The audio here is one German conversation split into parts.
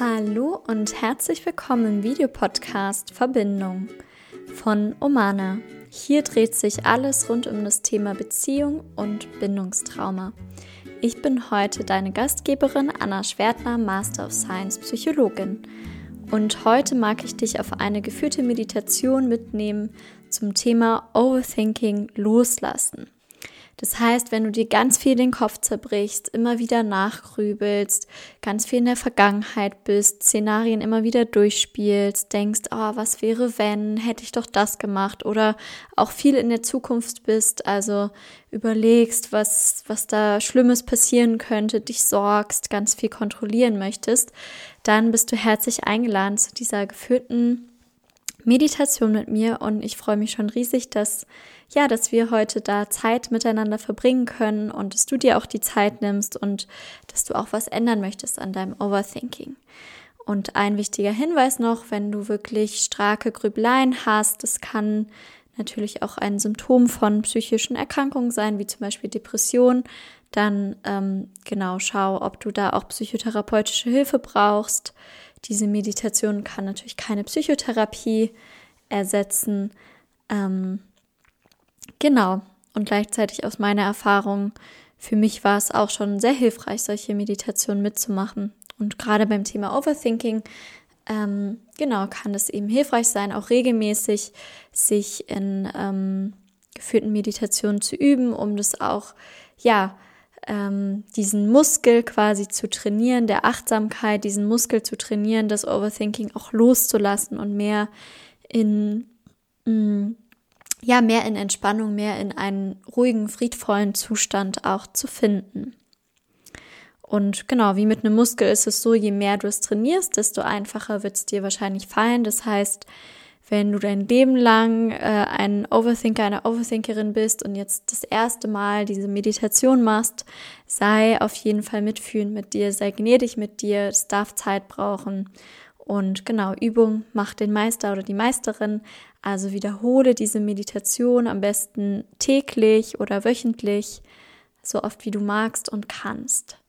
Hallo und herzlich willkommen im Videopodcast Verbindung von Omana. Hier dreht sich alles rund um das Thema Beziehung und Bindungstrauma. Ich bin heute deine Gastgeberin Anna Schwertner, Master of Science Psychologin. Und heute mag ich dich auf eine geführte Meditation mitnehmen zum Thema Overthinking loslassen. Das heißt, wenn du dir ganz viel den Kopf zerbrichst, immer wieder nachgrübelst, ganz viel in der Vergangenheit bist, Szenarien immer wieder durchspielst, denkst, oh, was wäre wenn, hätte ich doch das gemacht oder auch viel in der Zukunft bist, also überlegst, was, was da Schlimmes passieren könnte, dich sorgst, ganz viel kontrollieren möchtest, dann bist du herzlich eingeladen zu dieser geführten Meditation mit mir und ich freue mich schon riesig, dass ja, dass wir heute da Zeit miteinander verbringen können und dass du dir auch die Zeit nimmst und dass du auch was ändern möchtest an deinem Overthinking. Und ein wichtiger Hinweis noch, wenn du wirklich starke Grübeleien hast, das kann natürlich auch ein Symptom von psychischen Erkrankungen sein, wie zum Beispiel Depression, dann ähm, genau schau, ob du da auch psychotherapeutische Hilfe brauchst. Diese Meditation kann natürlich keine Psychotherapie ersetzen. Ähm, genau. Und gleichzeitig aus meiner Erfahrung, für mich war es auch schon sehr hilfreich, solche Meditationen mitzumachen. Und gerade beim Thema Overthinking, ähm, genau, kann es eben hilfreich sein, auch regelmäßig sich in ähm, geführten Meditationen zu üben, um das auch, ja, ähm, diesen Muskel quasi zu trainieren, der Achtsamkeit, diesen Muskel zu trainieren, das Overthinking auch loszulassen und mehr in, mh, mm, ja, mehr in Entspannung, mehr in einen ruhigen, friedvollen Zustand auch zu finden. Und genau, wie mit einem Muskel ist es so, je mehr du es trainierst, desto einfacher wird es dir wahrscheinlich fallen. Das heißt, wenn du dein Leben lang äh, ein Overthinker, eine Overthinkerin bist und jetzt das erste Mal diese Meditation machst, sei auf jeden Fall mitfühlend mit dir, sei gnädig mit dir, es darf Zeit brauchen. Und genau, Übung macht den Meister oder die Meisterin. Also wiederhole diese Meditation am besten täglich oder wöchentlich, so oft wie du magst und kannst.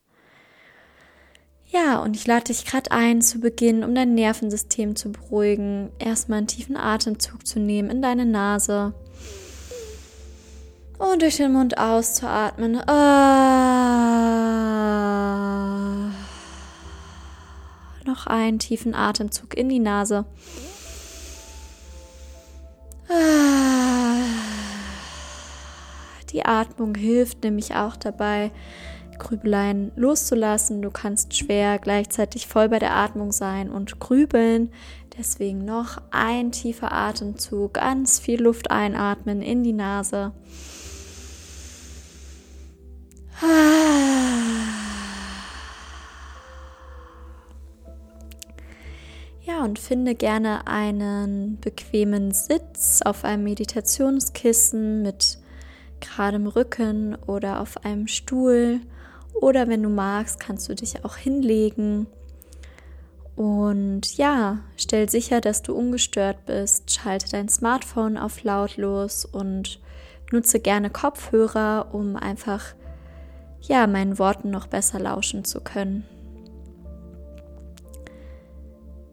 Ja, und ich lade dich gerade ein, zu Beginn, um dein Nervensystem zu beruhigen, erstmal einen tiefen Atemzug zu nehmen in deine Nase und durch den Mund auszuatmen. Ah. Noch einen tiefen Atemzug in die Nase. Ah. Die Atmung hilft nämlich auch dabei, Grübeleien loszulassen. Du kannst schwer gleichzeitig voll bei der Atmung sein und grübeln. Deswegen noch ein tiefer Atemzug, ganz viel Luft einatmen in die Nase. Ja, und finde gerne einen bequemen Sitz auf einem Meditationskissen mit geradem Rücken oder auf einem Stuhl oder wenn du magst, kannst du dich auch hinlegen. Und ja, stell sicher, dass du ungestört bist. Schalte dein Smartphone auf lautlos und nutze gerne Kopfhörer, um einfach ja, meinen Worten noch besser lauschen zu können.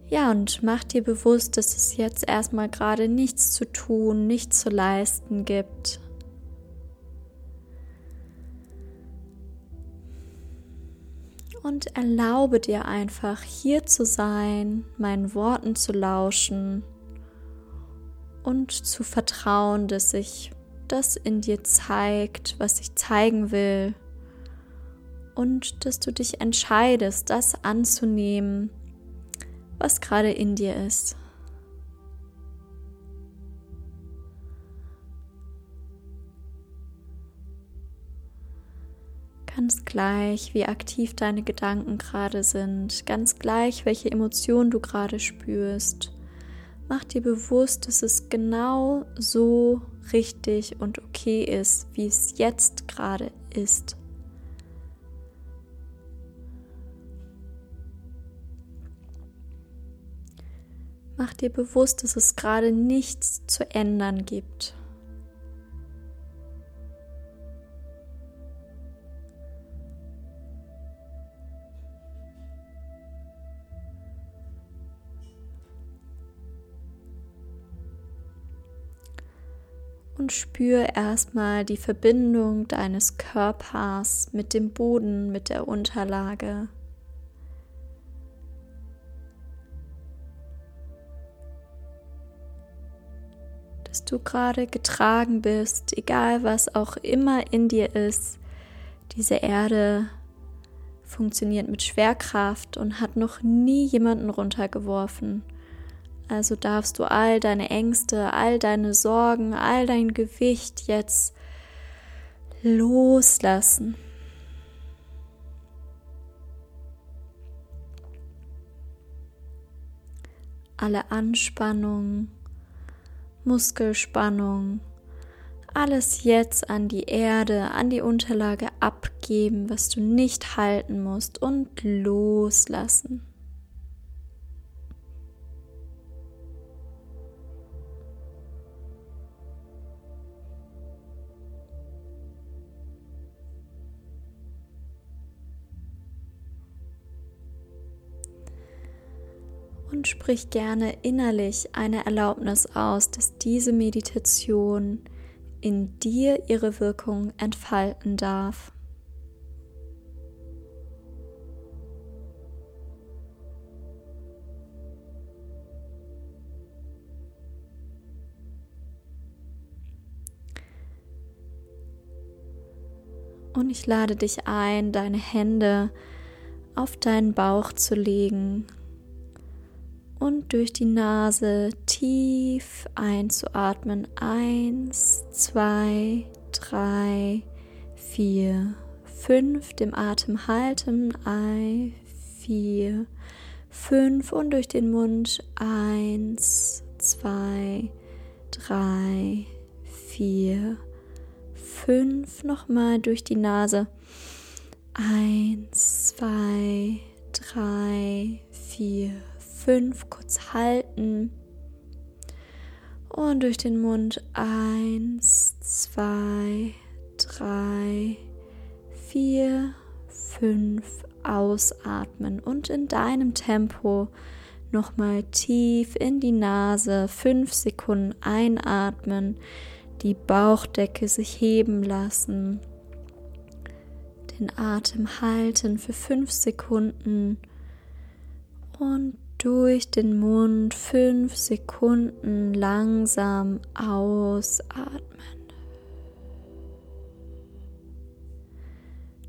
Ja, und mach dir bewusst, dass es jetzt erstmal gerade nichts zu tun, nichts zu leisten gibt. Und erlaube dir einfach hier zu sein, meinen Worten zu lauschen und zu vertrauen, dass sich das in dir zeigt, was ich zeigen will und dass du dich entscheidest, das anzunehmen, was gerade in dir ist. Ganz gleich, wie aktiv deine Gedanken gerade sind, ganz gleich, welche Emotionen du gerade spürst. Mach dir bewusst, dass es genau so richtig und okay ist, wie es jetzt gerade ist. Mach dir bewusst, dass es gerade nichts zu ändern gibt. Und spür erstmal die Verbindung deines Körpers mit dem Boden, mit der Unterlage. Dass du gerade getragen bist, egal was auch immer in dir ist. Diese Erde funktioniert mit Schwerkraft und hat noch nie jemanden runtergeworfen. Also darfst du all deine Ängste, all deine Sorgen, all dein Gewicht jetzt loslassen. Alle Anspannung, Muskelspannung, alles jetzt an die Erde, an die Unterlage abgeben, was du nicht halten musst und loslassen. Und sprich gerne innerlich eine Erlaubnis aus, dass diese Meditation in dir ihre Wirkung entfalten darf. Und ich lade dich ein, deine Hände auf deinen Bauch zu legen und durch die Nase tief einzuatmen. Eins, zwei, drei, vier, fünf. Dem Atem halten. Ein, vier, fünf. Und durch den Mund. Eins, zwei, drei, vier, fünf. Nochmal durch die Nase. Eins, zwei, drei, vier, fünf kurz halten. Und durch den Mund eins, zwei, drei, vier, fünf ausatmen. Und in deinem Tempo nochmal tief in die Nase fünf Sekunden einatmen, die Bauchdecke sich heben lassen, den Atem halten für fünf Sekunden. Und durch den Mund fünf Sekunden langsam ausatmen.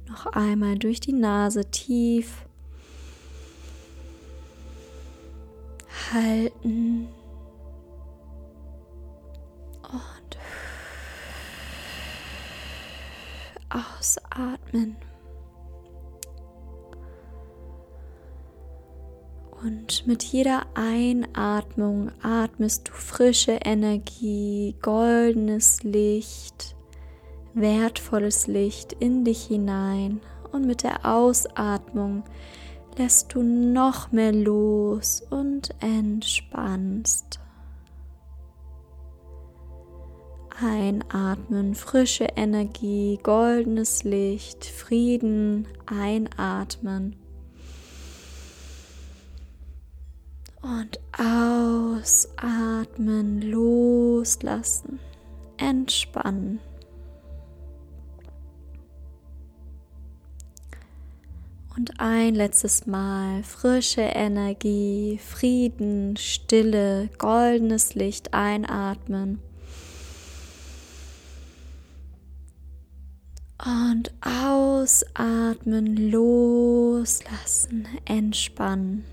Noch einmal durch die Nase tief halten und ausatmen. Und mit jeder Einatmung atmest du frische Energie, goldenes Licht, wertvolles Licht in dich hinein. Und mit der Ausatmung lässt du noch mehr los und entspannst. Einatmen, frische Energie, goldenes Licht, Frieden, einatmen. Und ausatmen, loslassen, entspannen. Und ein letztes Mal frische Energie, Frieden, Stille, goldenes Licht einatmen. Und ausatmen, loslassen, entspannen.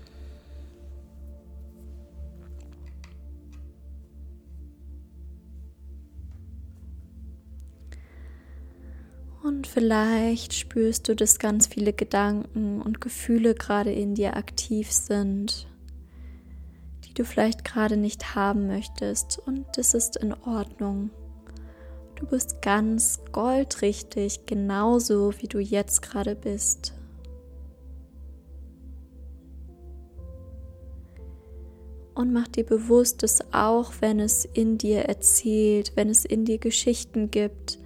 Und vielleicht spürst du, dass ganz viele Gedanken und Gefühle gerade in dir aktiv sind, die du vielleicht gerade nicht haben möchtest. Und das ist in Ordnung. Du bist ganz goldrichtig, genauso wie du jetzt gerade bist. Und mach dir bewusst, dass auch wenn es in dir erzählt, wenn es in dir Geschichten gibt,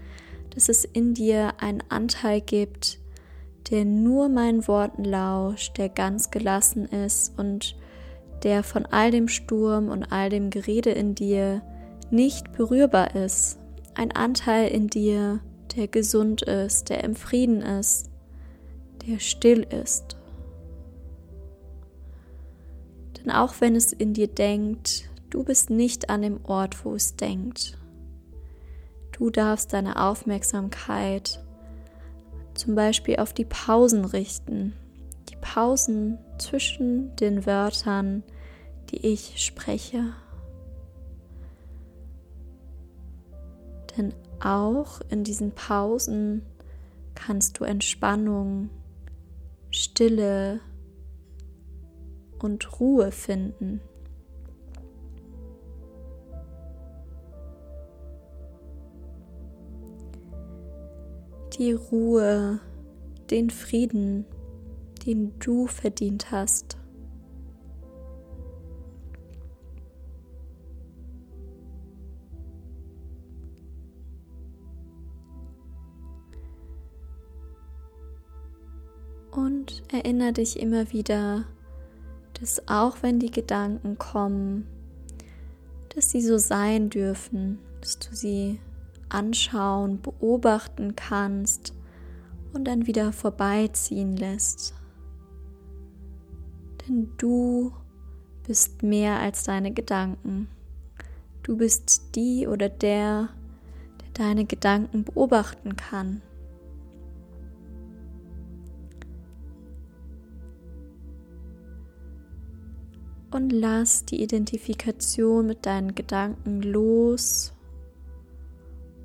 dass es in dir einen Anteil gibt, der nur meinen Worten lauscht, der ganz gelassen ist und der von all dem Sturm und all dem Gerede in dir nicht berührbar ist. ein Anteil in dir, der gesund ist, der im Frieden ist, der still ist. Denn auch wenn es in dir denkt, du bist nicht an dem Ort, wo es denkt. Du darfst deine Aufmerksamkeit zum Beispiel auf die Pausen richten, die Pausen zwischen den Wörtern, die ich spreche. Denn auch in diesen Pausen kannst du Entspannung, Stille und Ruhe finden. Die Ruhe, den Frieden, den du verdient hast. Und erinnere dich immer wieder, dass auch wenn die Gedanken kommen, dass sie so sein dürfen, dass du sie anschauen, beobachten kannst und dann wieder vorbeiziehen lässt. Denn du bist mehr als deine Gedanken. Du bist die oder der, der deine Gedanken beobachten kann. und lass die Identifikation mit deinen Gedanken los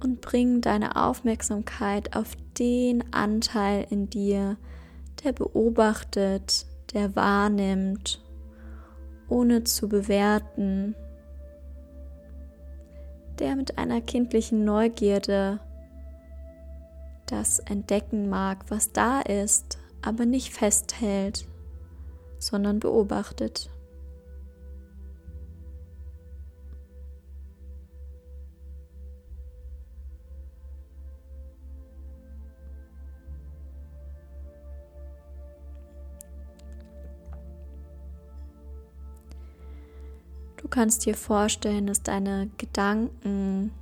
und bring deine Aufmerksamkeit auf den Anteil in dir, der beobachtet, der wahrnimmt, ohne zu bewerten, der mit einer kindlichen Neugierde das entdecken mag, was da ist, aber nicht festhält, sondern beobachtet. Kannst dir vorstellen, dass deine Gedanken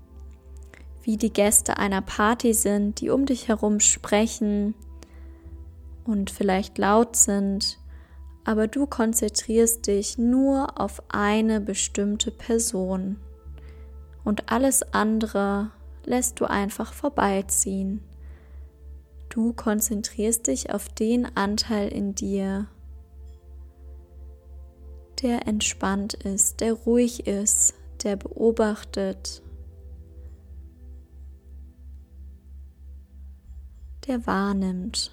wie die Gäste einer Party sind, die um dich herum sprechen und vielleicht laut sind, aber du konzentrierst dich nur auf eine bestimmte Person und alles andere lässt du einfach vorbeiziehen. Du konzentrierst dich auf den Anteil in dir, der entspannt ist, der ruhig ist, der beobachtet, der wahrnimmt.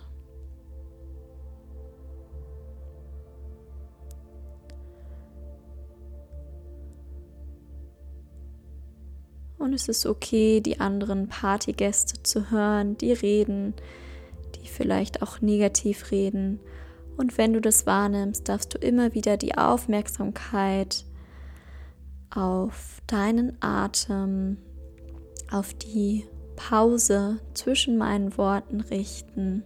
Und es ist okay, die anderen Partygäste zu hören, die reden, die vielleicht auch negativ reden und wenn du das wahrnimmst, darfst du immer wieder die Aufmerksamkeit auf deinen Atem, auf die Pause zwischen meinen Worten richten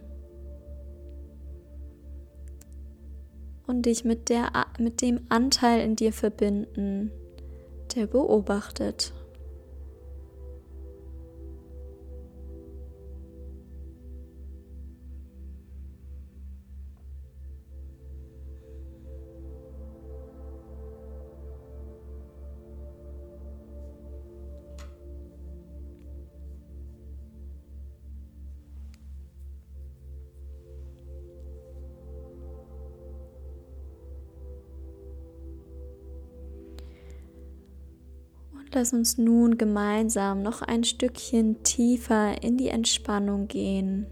und dich mit, der, mit dem Anteil in dir verbinden, der beobachtet. Lass uns nun gemeinsam noch ein Stückchen tiefer in die Entspannung gehen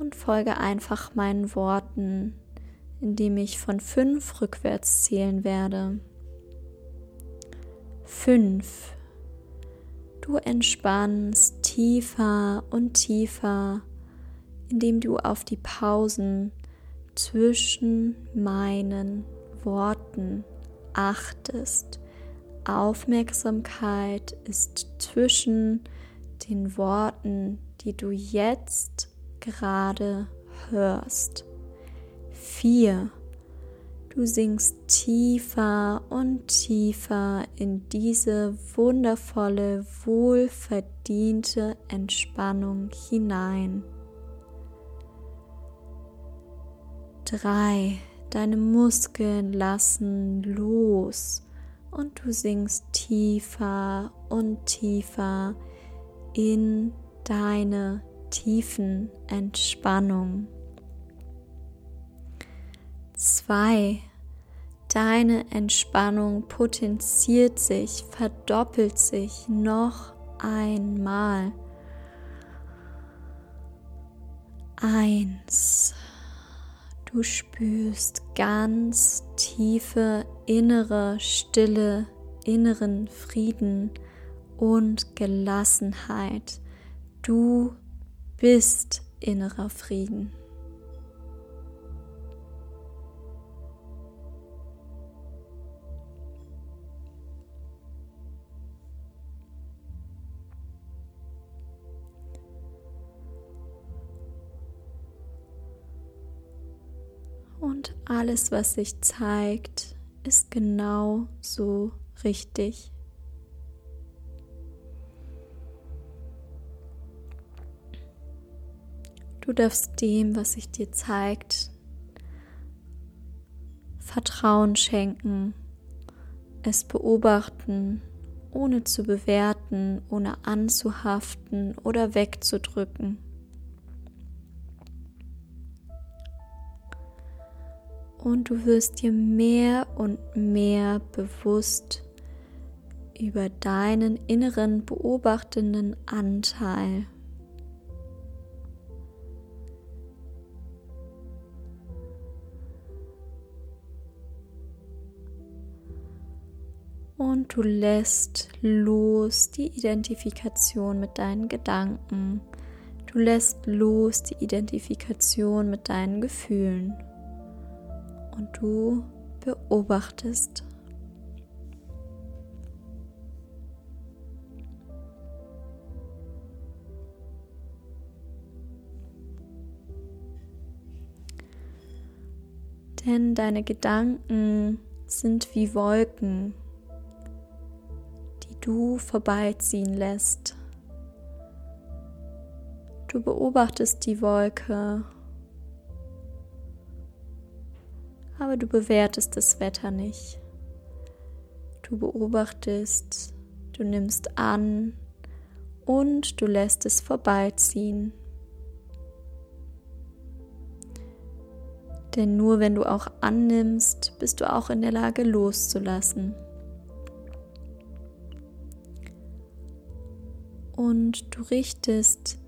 und folge einfach meinen Worten, indem ich von fünf rückwärts zählen werde. Fünf. Du entspannst tiefer und tiefer, indem du auf die Pausen zwischen meinen Worten achtest Aufmerksamkeit ist zwischen den Worten, die du jetzt gerade hörst. Vier. Du Du sinkst tiefer und tiefer in diese wundervolle, wohlverdiente Entspannung hinein. Drei. Deine Muskeln lassen los und du sinkst tiefer und tiefer in deine tiefen Entspannung. Zwei. Deine Entspannung potenziert sich, verdoppelt sich noch einmal. Eins. Du spürst ganz tiefe innere Stille, inneren Frieden und Gelassenheit. Du bist innerer Frieden. Alles, was sich zeigt, ist genau so richtig. Du darfst dem, was sich dir zeigt, Vertrauen schenken, es beobachten, ohne zu bewerten, ohne anzuhaften oder wegzudrücken. Und du wirst dir mehr und mehr bewusst über deinen inneren beobachtenden Anteil. Und du lässt los die Identifikation mit deinen Gedanken. Du lässt los die Identifikation mit deinen Gefühlen und du beobachtest. Denn deine Gedanken sind wie Wolken, die du vorbeiziehen lässt. Du beobachtest die Wolke aber du bewertest das Wetter nicht. Du beobachtest, du nimmst an und du lässt es vorbeiziehen. Denn nur wenn du auch annimmst, bist du auch in der Lage loszulassen. Und du richtest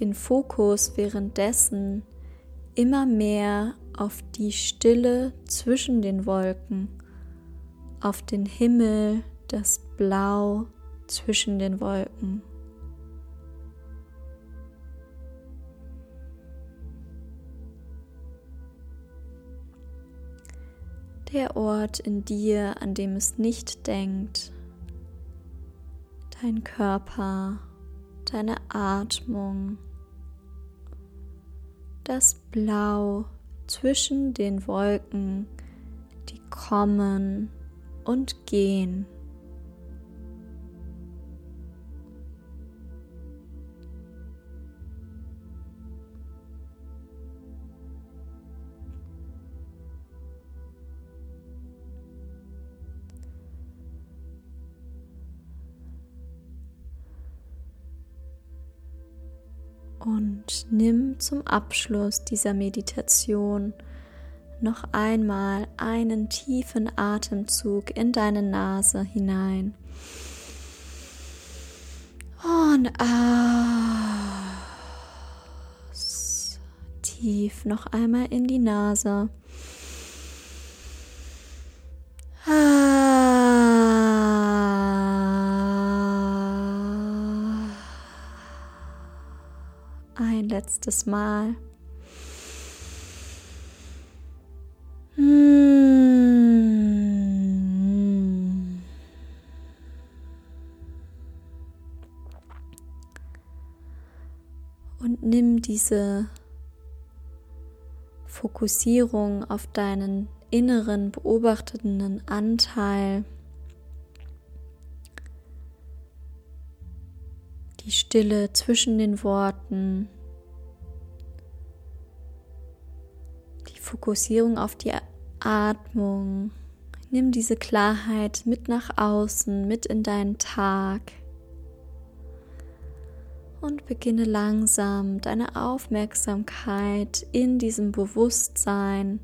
den Fokus währenddessen immer mehr auf die Stille zwischen den Wolken, auf den Himmel, das Blau zwischen den Wolken. Der Ort in dir, an dem es nicht denkt, dein Körper, deine Atmung, das Blau zwischen den Wolken, die kommen und gehen. Nimm zum Abschluss dieser Meditation noch einmal einen tiefen Atemzug in deine Nase hinein. Und aus. Tief noch einmal in die Nase. Letztes Mal. Hm. Und nimm diese Fokussierung auf deinen inneren beobachtenden Anteil. Die Stille zwischen den Worten. Fokussierung auf die Atmung. Nimm diese Klarheit mit nach außen, mit in deinen Tag und beginne langsam deine Aufmerksamkeit in diesem Bewusstsein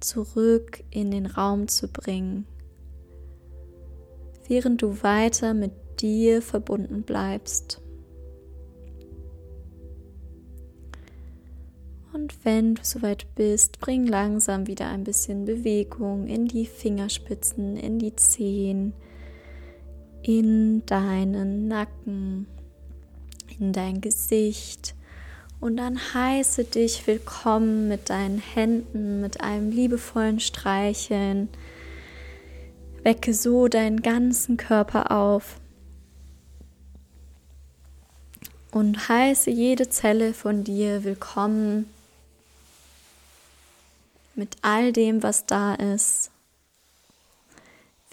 zurück in den Raum zu bringen, während du weiter mit dir verbunden bleibst. Und wenn du soweit bist, bring langsam wieder ein bisschen Bewegung in die Fingerspitzen, in die Zehen, in deinen Nacken, in dein Gesicht. Und dann heiße dich willkommen mit deinen Händen, mit einem liebevollen Streicheln. Wecke so deinen ganzen Körper auf und heiße jede Zelle von dir willkommen mit all dem, was da ist,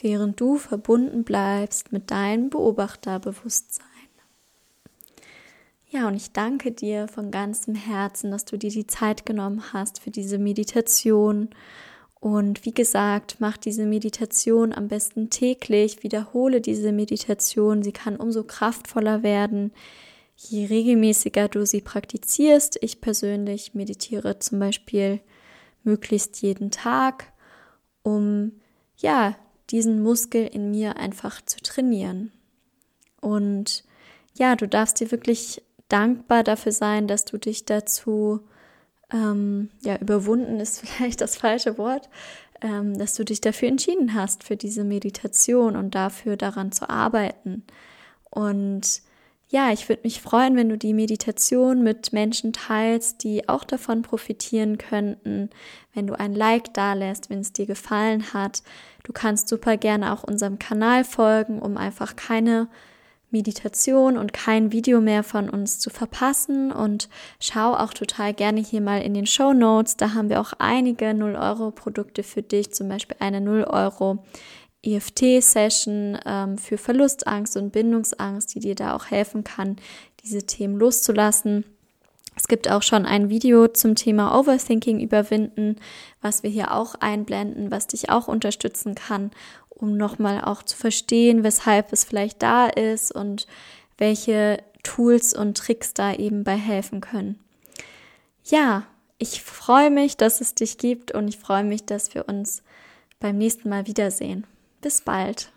während du verbunden bleibst mit deinem Beobachterbewusstsein. Ja, und ich danke dir von ganzem Herzen, dass du dir die Zeit genommen hast für diese Meditation. Und wie gesagt, mach diese Meditation am besten täglich, wiederhole diese Meditation. Sie kann umso kraftvoller werden, je regelmäßiger du sie praktizierst. Ich persönlich meditiere zum Beispiel möglichst jeden Tag, um ja, diesen Muskel in mir einfach zu trainieren. Und ja, du darfst dir wirklich dankbar dafür sein, dass du dich dazu, ähm, ja, überwunden ist vielleicht das falsche Wort, ähm, dass du dich dafür entschieden hast, für diese Meditation und dafür daran zu arbeiten. Und ja, ich würde mich freuen, wenn du die Meditation mit Menschen teilst, die auch davon profitieren könnten, wenn du ein Like dalässt, wenn es dir gefallen hat. Du kannst super gerne auch unserem Kanal folgen, um einfach keine Meditation und kein Video mehr von uns zu verpassen und schau auch total gerne hier mal in den Show Notes. Da haben wir auch einige 0-Euro-Produkte für dich, zum Beispiel eine 0-Euro EFT-Session ähm, für Verlustangst und Bindungsangst, die dir da auch helfen kann, diese Themen loszulassen. Es gibt auch schon ein Video zum Thema Overthinking überwinden, was wir hier auch einblenden, was dich auch unterstützen kann, um nochmal auch zu verstehen, weshalb es vielleicht da ist und welche Tools und Tricks da eben bei helfen können. Ja, ich freue mich, dass es dich gibt und ich freue mich, dass wir uns beim nächsten Mal wiedersehen. Bis bald.